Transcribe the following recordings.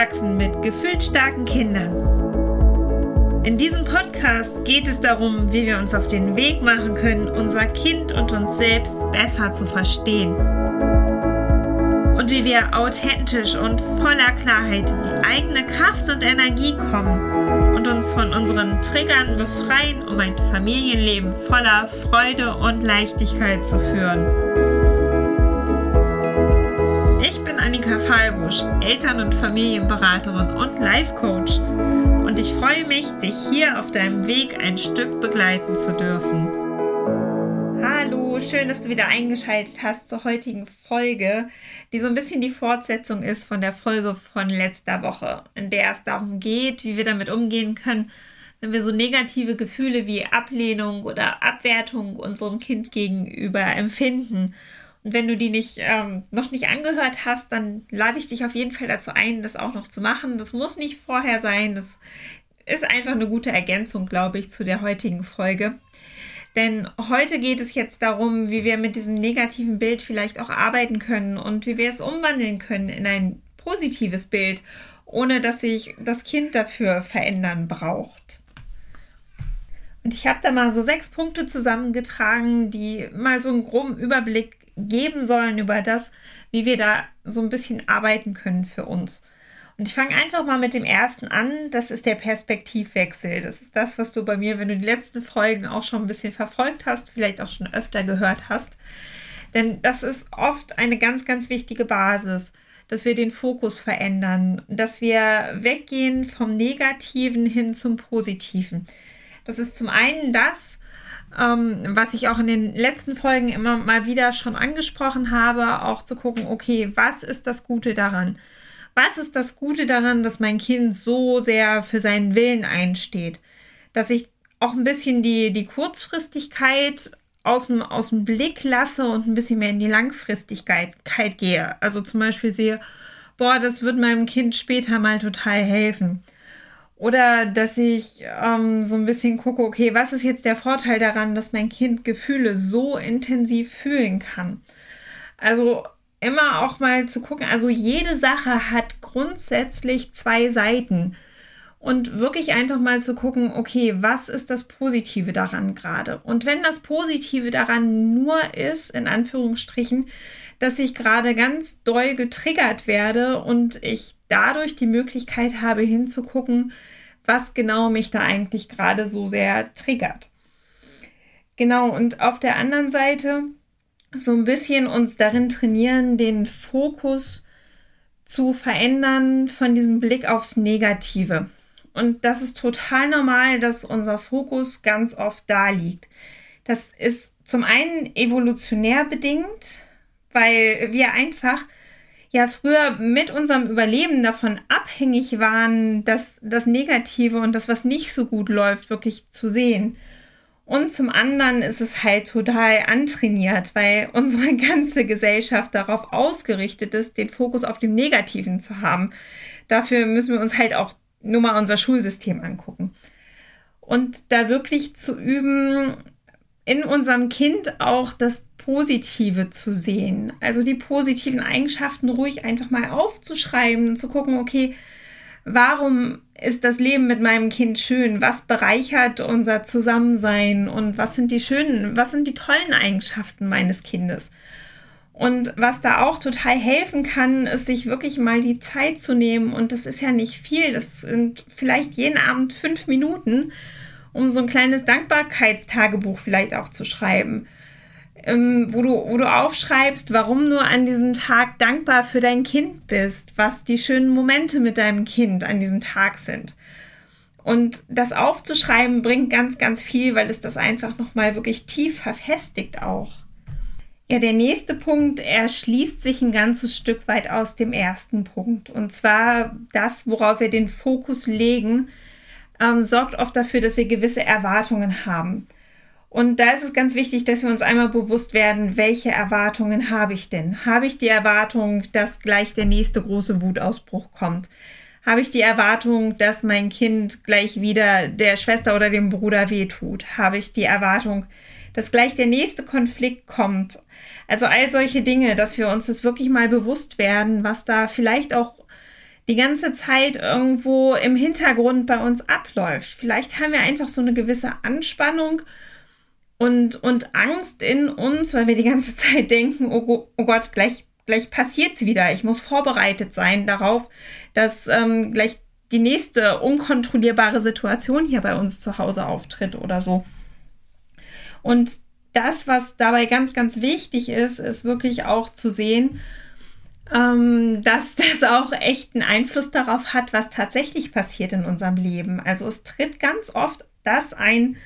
Aufwachsen mit gefühlt starken Kindern. In diesem Podcast geht es darum, wie wir uns auf den Weg machen können, unser Kind und uns selbst besser zu verstehen. Und wie wir authentisch und voller Klarheit in die eigene Kraft und Energie kommen und uns von unseren Triggern befreien, um ein Familienleben voller Freude und Leichtigkeit zu führen. Annika Fallbusch, Eltern- und Familienberaterin und Life Coach. Und ich freue mich, dich hier auf deinem Weg ein Stück begleiten zu dürfen. Hallo, schön, dass du wieder eingeschaltet hast zur heutigen Folge, die so ein bisschen die Fortsetzung ist von der Folge von letzter Woche, in der es darum geht, wie wir damit umgehen können, wenn wir so negative Gefühle wie Ablehnung oder Abwertung unserem Kind gegenüber empfinden und wenn du die nicht, ähm, noch nicht angehört hast, dann lade ich dich auf jeden Fall dazu ein, das auch noch zu machen. Das muss nicht vorher sein. Das ist einfach eine gute Ergänzung, glaube ich, zu der heutigen Folge. Denn heute geht es jetzt darum, wie wir mit diesem negativen Bild vielleicht auch arbeiten können und wie wir es umwandeln können in ein positives Bild, ohne dass sich das Kind dafür verändern braucht. Und ich habe da mal so sechs Punkte zusammengetragen, die mal so einen groben Überblick geben sollen über das, wie wir da so ein bisschen arbeiten können für uns. Und ich fange einfach mal mit dem ersten an. Das ist der Perspektivwechsel. Das ist das, was du bei mir, wenn du die letzten Folgen auch schon ein bisschen verfolgt hast, vielleicht auch schon öfter gehört hast. Denn das ist oft eine ganz, ganz wichtige Basis, dass wir den Fokus verändern, dass wir weggehen vom Negativen hin zum Positiven. Das ist zum einen das, ähm, was ich auch in den letzten Folgen immer mal wieder schon angesprochen habe, auch zu gucken, okay, was ist das Gute daran? Was ist das Gute daran, dass mein Kind so sehr für seinen Willen einsteht? Dass ich auch ein bisschen die, die Kurzfristigkeit aus dem, aus dem Blick lasse und ein bisschen mehr in die Langfristigkeit gehe. Also zum Beispiel sehe, boah, das wird meinem Kind später mal total helfen. Oder dass ich ähm, so ein bisschen gucke, okay, was ist jetzt der Vorteil daran, dass mein Kind Gefühle so intensiv fühlen kann? Also immer auch mal zu gucken, also jede Sache hat grundsätzlich zwei Seiten. Und wirklich einfach mal zu gucken, okay, was ist das Positive daran gerade? Und wenn das Positive daran nur ist, in Anführungsstrichen, dass ich gerade ganz doll getriggert werde und ich dadurch die Möglichkeit habe hinzugucken, was genau mich da eigentlich gerade so sehr triggert. Genau, und auf der anderen Seite so ein bisschen uns darin trainieren, den Fokus zu verändern von diesem Blick aufs Negative. Und das ist total normal, dass unser Fokus ganz oft da liegt. Das ist zum einen evolutionär bedingt, weil wir einfach ja früher mit unserem Überleben davon abhängig waren, dass das Negative und das, was nicht so gut läuft, wirklich zu sehen. Und zum anderen ist es halt total antrainiert, weil unsere ganze Gesellschaft darauf ausgerichtet ist, den Fokus auf dem Negativen zu haben. Dafür müssen wir uns halt auch nur mal unser Schulsystem angucken. Und da wirklich zu üben, in unserem Kind auch das Positive zu sehen. Also die positiven Eigenschaften ruhig einfach mal aufzuschreiben, zu gucken, okay, warum ist das Leben mit meinem Kind schön? Was bereichert unser Zusammensein? Und was sind die schönen, was sind die tollen Eigenschaften meines Kindes? Und was da auch total helfen kann, ist sich wirklich mal die Zeit zu nehmen. Und das ist ja nicht viel. Das sind vielleicht jeden Abend fünf Minuten, um so ein kleines Dankbarkeitstagebuch vielleicht auch zu schreiben ähm, wo, du, wo du aufschreibst, warum du an diesem Tag dankbar für dein Kind bist, was die schönen Momente mit deinem Kind an diesem Tag sind. Und das aufzuschreiben bringt ganz, ganz viel, weil es das einfach nochmal wirklich tief verfestigt auch. Ja, der nächste Punkt erschließt sich ein ganzes Stück weit aus dem ersten Punkt. Und zwar das, worauf wir den Fokus legen, ähm, sorgt oft dafür, dass wir gewisse Erwartungen haben. Und da ist es ganz wichtig, dass wir uns einmal bewusst werden, welche Erwartungen habe ich denn? Habe ich die Erwartung, dass gleich der nächste große Wutausbruch kommt? Habe ich die Erwartung, dass mein Kind gleich wieder der Schwester oder dem Bruder wehtut? Habe ich die Erwartung, dass gleich der nächste Konflikt kommt? Also all solche Dinge, dass wir uns das wirklich mal bewusst werden, was da vielleicht auch die ganze Zeit irgendwo im Hintergrund bei uns abläuft. Vielleicht haben wir einfach so eine gewisse Anspannung und, und Angst in uns, weil wir die ganze Zeit denken, oh, oh Gott, gleich, gleich passiert's wieder. Ich muss vorbereitet sein darauf, dass ähm, gleich die nächste unkontrollierbare Situation hier bei uns zu Hause auftritt oder so. Und das, was dabei ganz, ganz wichtig ist, ist wirklich auch zu sehen, ähm, dass das auch echt einen Einfluss darauf hat, was tatsächlich passiert in unserem Leben. Also es tritt ganz oft das ein,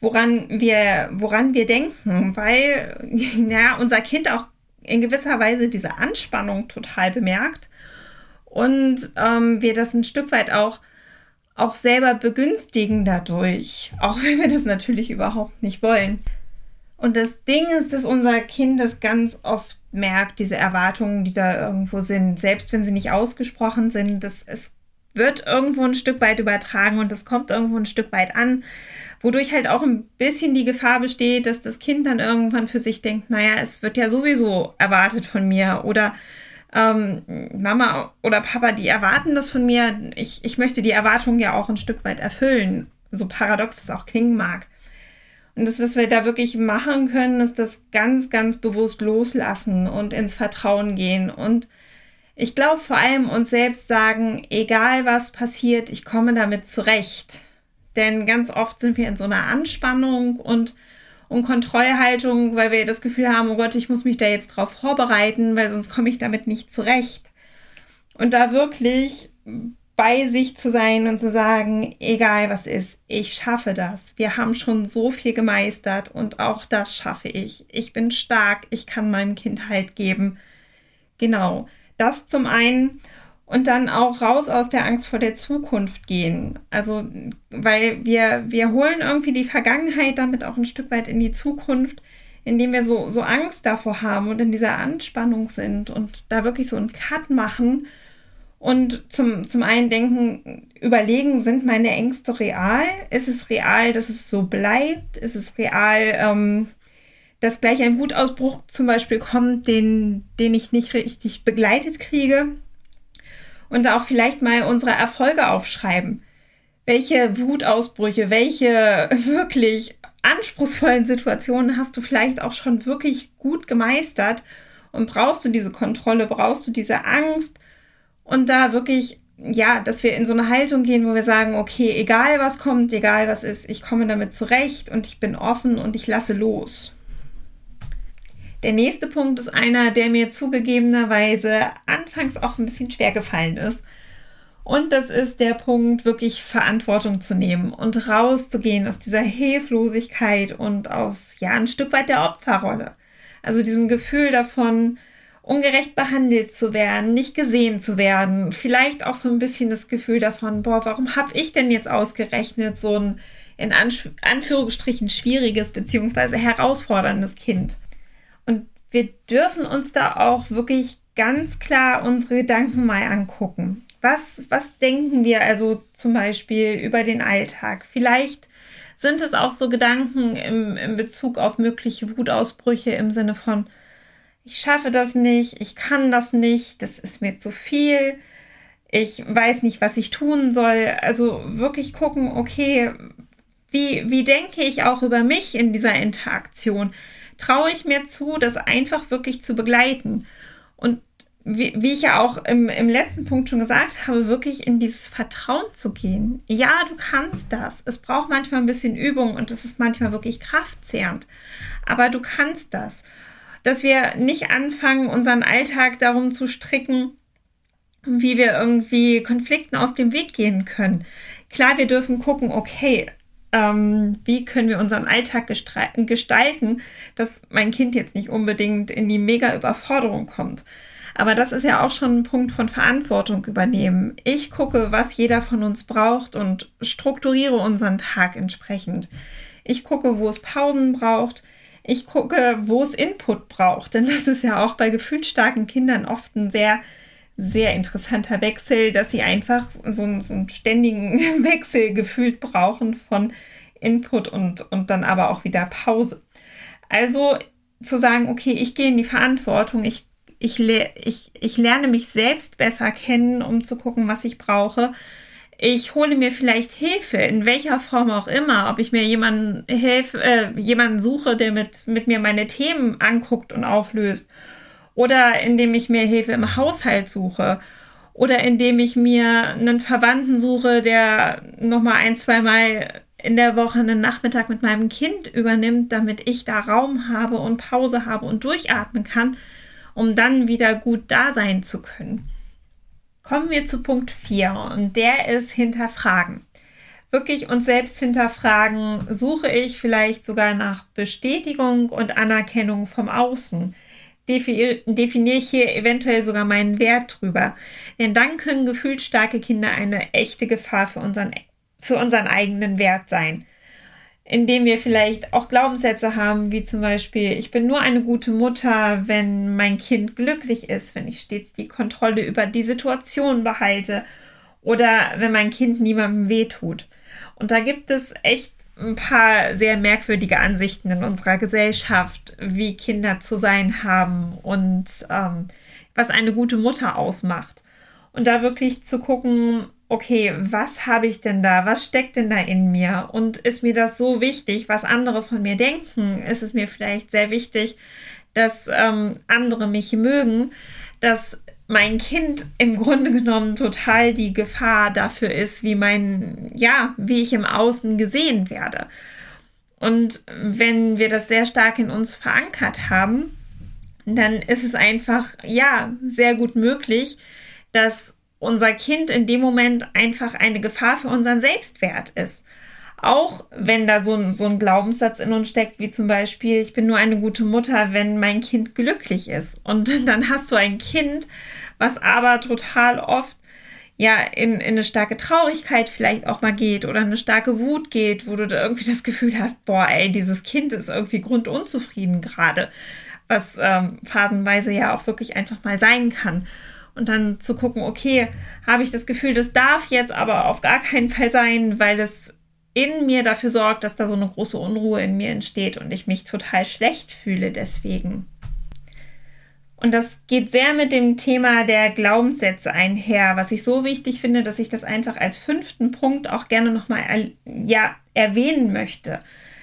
woran wir, woran wir denken, weil ja, unser Kind auch in gewisser Weise diese Anspannung total bemerkt und ähm, wir das ein Stück weit auch auch selber begünstigen dadurch, auch wenn wir das natürlich überhaupt nicht wollen. Und das Ding ist, dass unser Kind das ganz oft merkt, diese Erwartungen, die da irgendwo sind, selbst wenn sie nicht ausgesprochen sind, das, es wird irgendwo ein Stück weit übertragen und es kommt irgendwo ein Stück weit an, wodurch halt auch ein bisschen die Gefahr besteht, dass das Kind dann irgendwann für sich denkt, naja, es wird ja sowieso erwartet von mir oder ähm, Mama oder Papa, die erwarten das von mir. Ich, ich möchte die Erwartungen ja auch ein Stück weit erfüllen, so paradox das auch klingen mag. Und das, was wir da wirklich machen können, ist das ganz, ganz bewusst loslassen und ins Vertrauen gehen. Und ich glaube vor allem uns selbst sagen, egal was passiert, ich komme damit zurecht. Denn ganz oft sind wir in so einer Anspannung und, und Kontrollhaltung, weil wir das Gefühl haben, oh Gott, ich muss mich da jetzt drauf vorbereiten, weil sonst komme ich damit nicht zurecht. Und da wirklich bei sich zu sein und zu sagen, egal was ist, ich schaffe das. Wir haben schon so viel gemeistert und auch das schaffe ich. Ich bin stark, ich kann meinem Kind Halt geben. Genau, das zum einen und dann auch raus aus der Angst vor der Zukunft gehen. Also, weil wir, wir holen irgendwie die Vergangenheit damit auch ein Stück weit in die Zukunft, indem wir so, so Angst davor haben und in dieser Anspannung sind und da wirklich so einen Cut machen und zum, zum einen denken, überlegen, sind meine Ängste real? Ist es real, dass es so bleibt? Ist es real, ähm, dass gleich ein Wutausbruch zum Beispiel kommt, den, den ich nicht richtig begleitet kriege? Und auch vielleicht mal unsere Erfolge aufschreiben. Welche Wutausbrüche, welche wirklich anspruchsvollen Situationen hast du vielleicht auch schon wirklich gut gemeistert? Und brauchst du diese Kontrolle, brauchst du diese Angst? Und da wirklich, ja, dass wir in so eine Haltung gehen, wo wir sagen, okay, egal was kommt, egal was ist, ich komme damit zurecht und ich bin offen und ich lasse los. Der nächste Punkt ist einer, der mir zugegebenerweise anfangs auch ein bisschen schwer gefallen ist. Und das ist der Punkt, wirklich Verantwortung zu nehmen und rauszugehen aus dieser Hilflosigkeit und aus, ja, ein Stück weit der Opferrolle. Also diesem Gefühl davon, ungerecht behandelt zu werden, nicht gesehen zu werden, vielleicht auch so ein bisschen das Gefühl davon, boah, warum habe ich denn jetzt ausgerechnet so ein in Anf Anführungsstrichen schwieriges beziehungsweise herausforderndes Kind. Und wir dürfen uns da auch wirklich ganz klar unsere Gedanken mal angucken. Was, was denken wir also zum Beispiel über den Alltag? Vielleicht sind es auch so Gedanken im, im Bezug auf mögliche Wutausbrüche im Sinne von, ich schaffe das nicht, ich kann das nicht, das ist mir zu viel, ich weiß nicht, was ich tun soll. Also wirklich gucken, okay, wie, wie denke ich auch über mich in dieser Interaktion? Traue ich mir zu, das einfach wirklich zu begleiten? Und wie, wie ich ja auch im, im letzten Punkt schon gesagt habe, wirklich in dieses Vertrauen zu gehen. Ja, du kannst das. Es braucht manchmal ein bisschen Übung und es ist manchmal wirklich kraftzehrend. Aber du kannst das dass wir nicht anfangen, unseren Alltag darum zu stricken, wie wir irgendwie Konflikten aus dem Weg gehen können. Klar, wir dürfen gucken, okay, ähm, wie können wir unseren Alltag gestalten, dass mein Kind jetzt nicht unbedingt in die mega Überforderung kommt. Aber das ist ja auch schon ein Punkt von Verantwortung übernehmen. Ich gucke, was jeder von uns braucht und strukturiere unseren Tag entsprechend. Ich gucke, wo es Pausen braucht ich gucke, wo es Input braucht. Denn das ist ja auch bei gefühlsstarken Kindern oft ein sehr, sehr interessanter Wechsel, dass sie einfach so, so einen ständigen Wechsel gefühlt brauchen von Input und, und dann aber auch wieder Pause. Also zu sagen, okay, ich gehe in die Verantwortung, ich ich, ich, ich lerne mich selbst besser kennen, um zu gucken, was ich brauche. Ich hole mir vielleicht Hilfe, in welcher Form auch immer, ob ich mir jemanden helfe, äh, jemanden suche, der mit, mit mir meine Themen anguckt und auflöst. Oder indem ich mir Hilfe im Haushalt suche. Oder indem ich mir einen Verwandten suche, der nochmal ein, zwei Mal in der Woche einen Nachmittag mit meinem Kind übernimmt, damit ich da Raum habe und Pause habe und durchatmen kann, um dann wieder gut da sein zu können. Kommen wir zu Punkt 4 und der ist hinterfragen. Wirklich uns selbst hinterfragen, suche ich vielleicht sogar nach Bestätigung und Anerkennung vom Außen? definiere ich hier eventuell sogar meinen Wert drüber. Denn dann können gefühlsstarke Kinder eine echte Gefahr für unseren für unseren eigenen Wert sein. Indem wir vielleicht auch Glaubenssätze haben, wie zum Beispiel, ich bin nur eine gute Mutter, wenn mein Kind glücklich ist, wenn ich stets die Kontrolle über die Situation behalte oder wenn mein Kind niemandem wehtut. Und da gibt es echt ein paar sehr merkwürdige Ansichten in unserer Gesellschaft, wie Kinder zu sein haben und ähm, was eine gute Mutter ausmacht. Und da wirklich zu gucken, okay, was habe ich denn da? Was steckt denn da in mir? Und ist mir das so wichtig, was andere von mir denken? Ist es mir vielleicht sehr wichtig, dass ähm, andere mich mögen, dass mein Kind im Grunde genommen total die Gefahr dafür ist, wie mein, ja, wie ich im Außen gesehen werde. Und wenn wir das sehr stark in uns verankert haben, dann ist es einfach, ja, sehr gut möglich, dass unser Kind in dem Moment einfach eine Gefahr für unseren Selbstwert ist. Auch wenn da so ein, so ein Glaubenssatz in uns steckt, wie zum Beispiel, ich bin nur eine gute Mutter, wenn mein Kind glücklich ist. Und dann hast du ein Kind, was aber total oft ja in, in eine starke Traurigkeit vielleicht auch mal geht oder eine starke Wut geht, wo du da irgendwie das Gefühl hast, boah, ey, dieses Kind ist irgendwie grundunzufrieden gerade, was ähm, phasenweise ja auch wirklich einfach mal sein kann und dann zu gucken, okay, habe ich das Gefühl, das darf jetzt aber auf gar keinen Fall sein, weil es in mir dafür sorgt, dass da so eine große Unruhe in mir entsteht und ich mich total schlecht fühle deswegen. Und das geht sehr mit dem Thema der Glaubenssätze einher, was ich so wichtig finde, dass ich das einfach als fünften Punkt auch gerne nochmal ja, erwähnen möchte.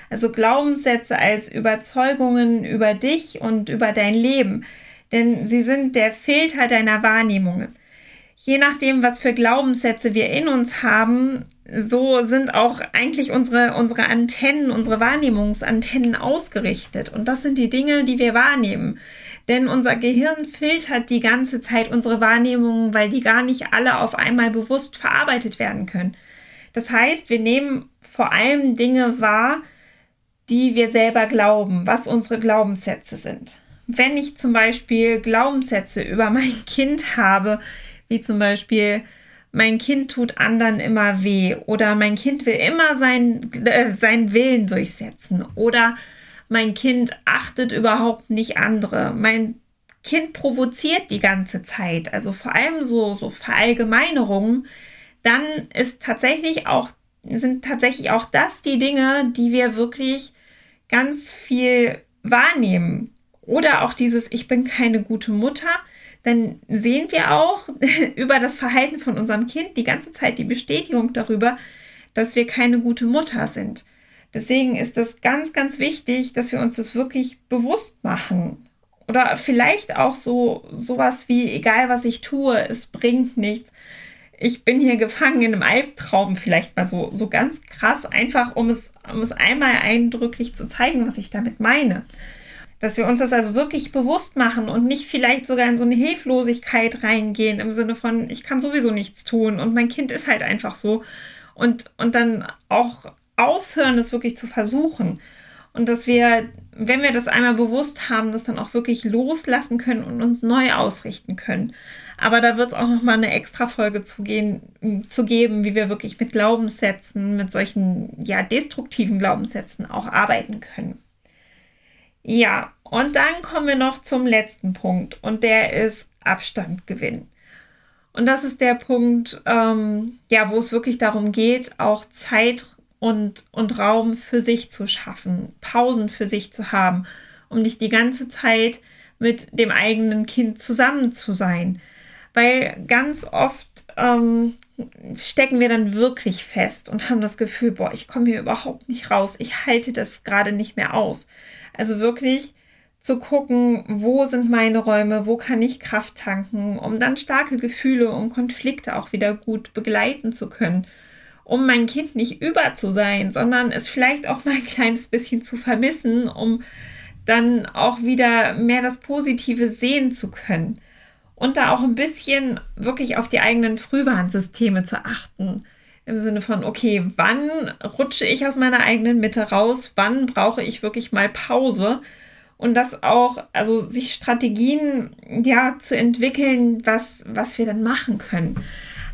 Also Glaubenssätze als Überzeugungen über dich und über dein Leben denn sie sind der Filter deiner Wahrnehmungen. Je nachdem, was für Glaubenssätze wir in uns haben, so sind auch eigentlich unsere, unsere Antennen, unsere Wahrnehmungsantennen ausgerichtet. Und das sind die Dinge, die wir wahrnehmen. Denn unser Gehirn filtert die ganze Zeit unsere Wahrnehmungen, weil die gar nicht alle auf einmal bewusst verarbeitet werden können. Das heißt, wir nehmen vor allem Dinge wahr, die wir selber glauben, was unsere Glaubenssätze sind wenn ich zum Beispiel Glaubenssätze über mein Kind habe, wie zum Beispiel, mein Kind tut anderen immer weh oder mein Kind will immer sein, äh, seinen Willen durchsetzen oder mein Kind achtet überhaupt nicht andere. Mein Kind provoziert die ganze Zeit, also vor allem so, so Verallgemeinerungen, dann ist tatsächlich auch, sind tatsächlich auch das die Dinge, die wir wirklich ganz viel wahrnehmen. Oder auch dieses Ich bin keine gute Mutter. Dann sehen wir auch über das Verhalten von unserem Kind die ganze Zeit die Bestätigung darüber, dass wir keine gute Mutter sind. Deswegen ist es ganz, ganz wichtig, dass wir uns das wirklich bewusst machen. Oder vielleicht auch so sowas wie, egal was ich tue, es bringt nichts. Ich bin hier gefangen in einem Albtraum, vielleicht mal so, so ganz krass, einfach um es, um es einmal eindrücklich zu zeigen, was ich damit meine. Dass wir uns das also wirklich bewusst machen und nicht vielleicht sogar in so eine Hilflosigkeit reingehen im Sinne von, ich kann sowieso nichts tun und mein Kind ist halt einfach so. Und, und dann auch aufhören, das wirklich zu versuchen. Und dass wir, wenn wir das einmal bewusst haben, das dann auch wirklich loslassen können und uns neu ausrichten können. Aber da wird es auch nochmal eine extra Folge zu, gehen, zu geben, wie wir wirklich mit Glaubenssätzen, mit solchen ja destruktiven Glaubenssätzen auch arbeiten können. Ja, und dann kommen wir noch zum letzten Punkt und der ist Abstand gewinnen. Und das ist der Punkt, ähm, ja, wo es wirklich darum geht, auch Zeit und, und Raum für sich zu schaffen, Pausen für sich zu haben, um nicht die ganze Zeit mit dem eigenen Kind zusammen zu sein. Weil ganz oft ähm, stecken wir dann wirklich fest und haben das Gefühl, boah, ich komme hier überhaupt nicht raus, ich halte das gerade nicht mehr aus. Also wirklich zu gucken, wo sind meine Räume, wo kann ich Kraft tanken, um dann starke Gefühle und Konflikte auch wieder gut begleiten zu können, um mein Kind nicht über zu sein, sondern es vielleicht auch mal ein kleines bisschen zu vermissen, um dann auch wieder mehr das Positive sehen zu können und da auch ein bisschen wirklich auf die eigenen Frühwarnsysteme zu achten. Im Sinne von, okay, wann rutsche ich aus meiner eigenen Mitte raus? Wann brauche ich wirklich mal Pause? Und das auch, also sich Strategien ja zu entwickeln, was, was wir dann machen können.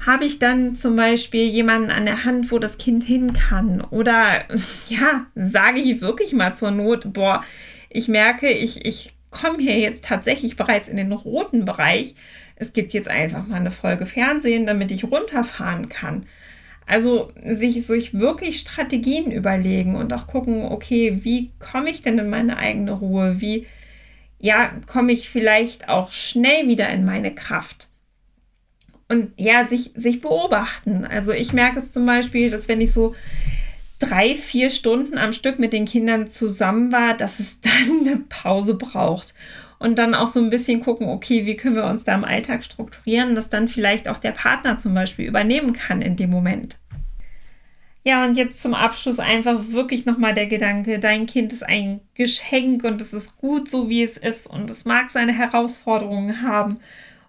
Habe ich dann zum Beispiel jemanden an der Hand, wo das Kind hin kann? Oder ja, sage ich wirklich mal zur Not, boah, ich merke, ich, ich komme hier jetzt tatsächlich bereits in den roten Bereich. Es gibt jetzt einfach mal eine Folge Fernsehen, damit ich runterfahren kann. Also sich, sich wirklich Strategien überlegen und auch gucken, okay, wie komme ich denn in meine eigene Ruhe? Wie, ja, komme ich vielleicht auch schnell wieder in meine Kraft? Und ja, sich, sich beobachten. Also ich merke es zum Beispiel, dass wenn ich so drei, vier Stunden am Stück mit den Kindern zusammen war, dass es dann eine Pause braucht. Und dann auch so ein bisschen gucken, okay, wie können wir uns da im Alltag strukturieren, dass dann vielleicht auch der Partner zum Beispiel übernehmen kann in dem Moment. Ja, und jetzt zum Abschluss einfach wirklich nochmal der Gedanke, dein Kind ist ein Geschenk und es ist gut so, wie es ist und es mag seine Herausforderungen haben.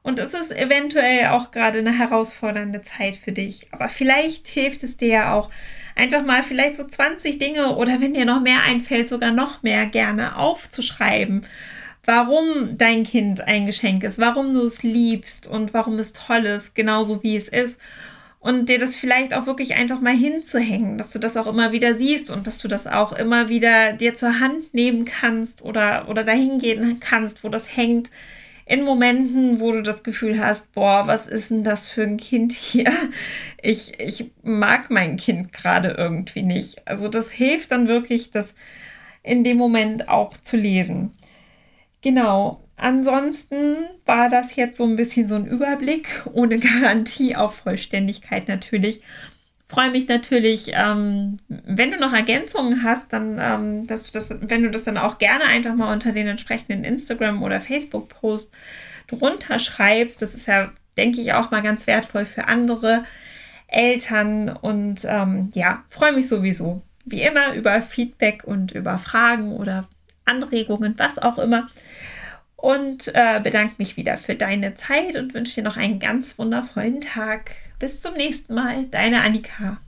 Und es ist eventuell auch gerade eine herausfordernde Zeit für dich. Aber vielleicht hilft es dir ja auch, einfach mal vielleicht so 20 Dinge oder wenn dir noch mehr einfällt, sogar noch mehr gerne aufzuschreiben, warum dein Kind ein Geschenk ist, warum du es liebst und warum es toll ist, genauso wie es ist. Und dir das vielleicht auch wirklich einfach mal hinzuhängen, dass du das auch immer wieder siehst und dass du das auch immer wieder dir zur Hand nehmen kannst oder, oder dahin gehen kannst, wo das hängt in Momenten, wo du das Gefühl hast, boah, was ist denn das für ein Kind hier? Ich, ich mag mein Kind gerade irgendwie nicht. Also das hilft dann wirklich, das in dem Moment auch zu lesen. Genau. Ansonsten war das jetzt so ein bisschen so ein Überblick, ohne Garantie auf Vollständigkeit natürlich freue mich natürlich, ähm, wenn du noch Ergänzungen hast, dann, ähm, dass du das, wenn du das dann auch gerne einfach mal unter den entsprechenden Instagram- oder Facebook-Post drunter schreibst. Das ist ja, denke ich, auch mal ganz wertvoll für andere Eltern. Und ähm, ja, freue mich sowieso, wie immer, über Feedback und über Fragen oder Anregungen, was auch immer. Und äh, bedanke mich wieder für deine Zeit und wünsche dir noch einen ganz wundervollen Tag. Bis zum nächsten Mal, deine Annika.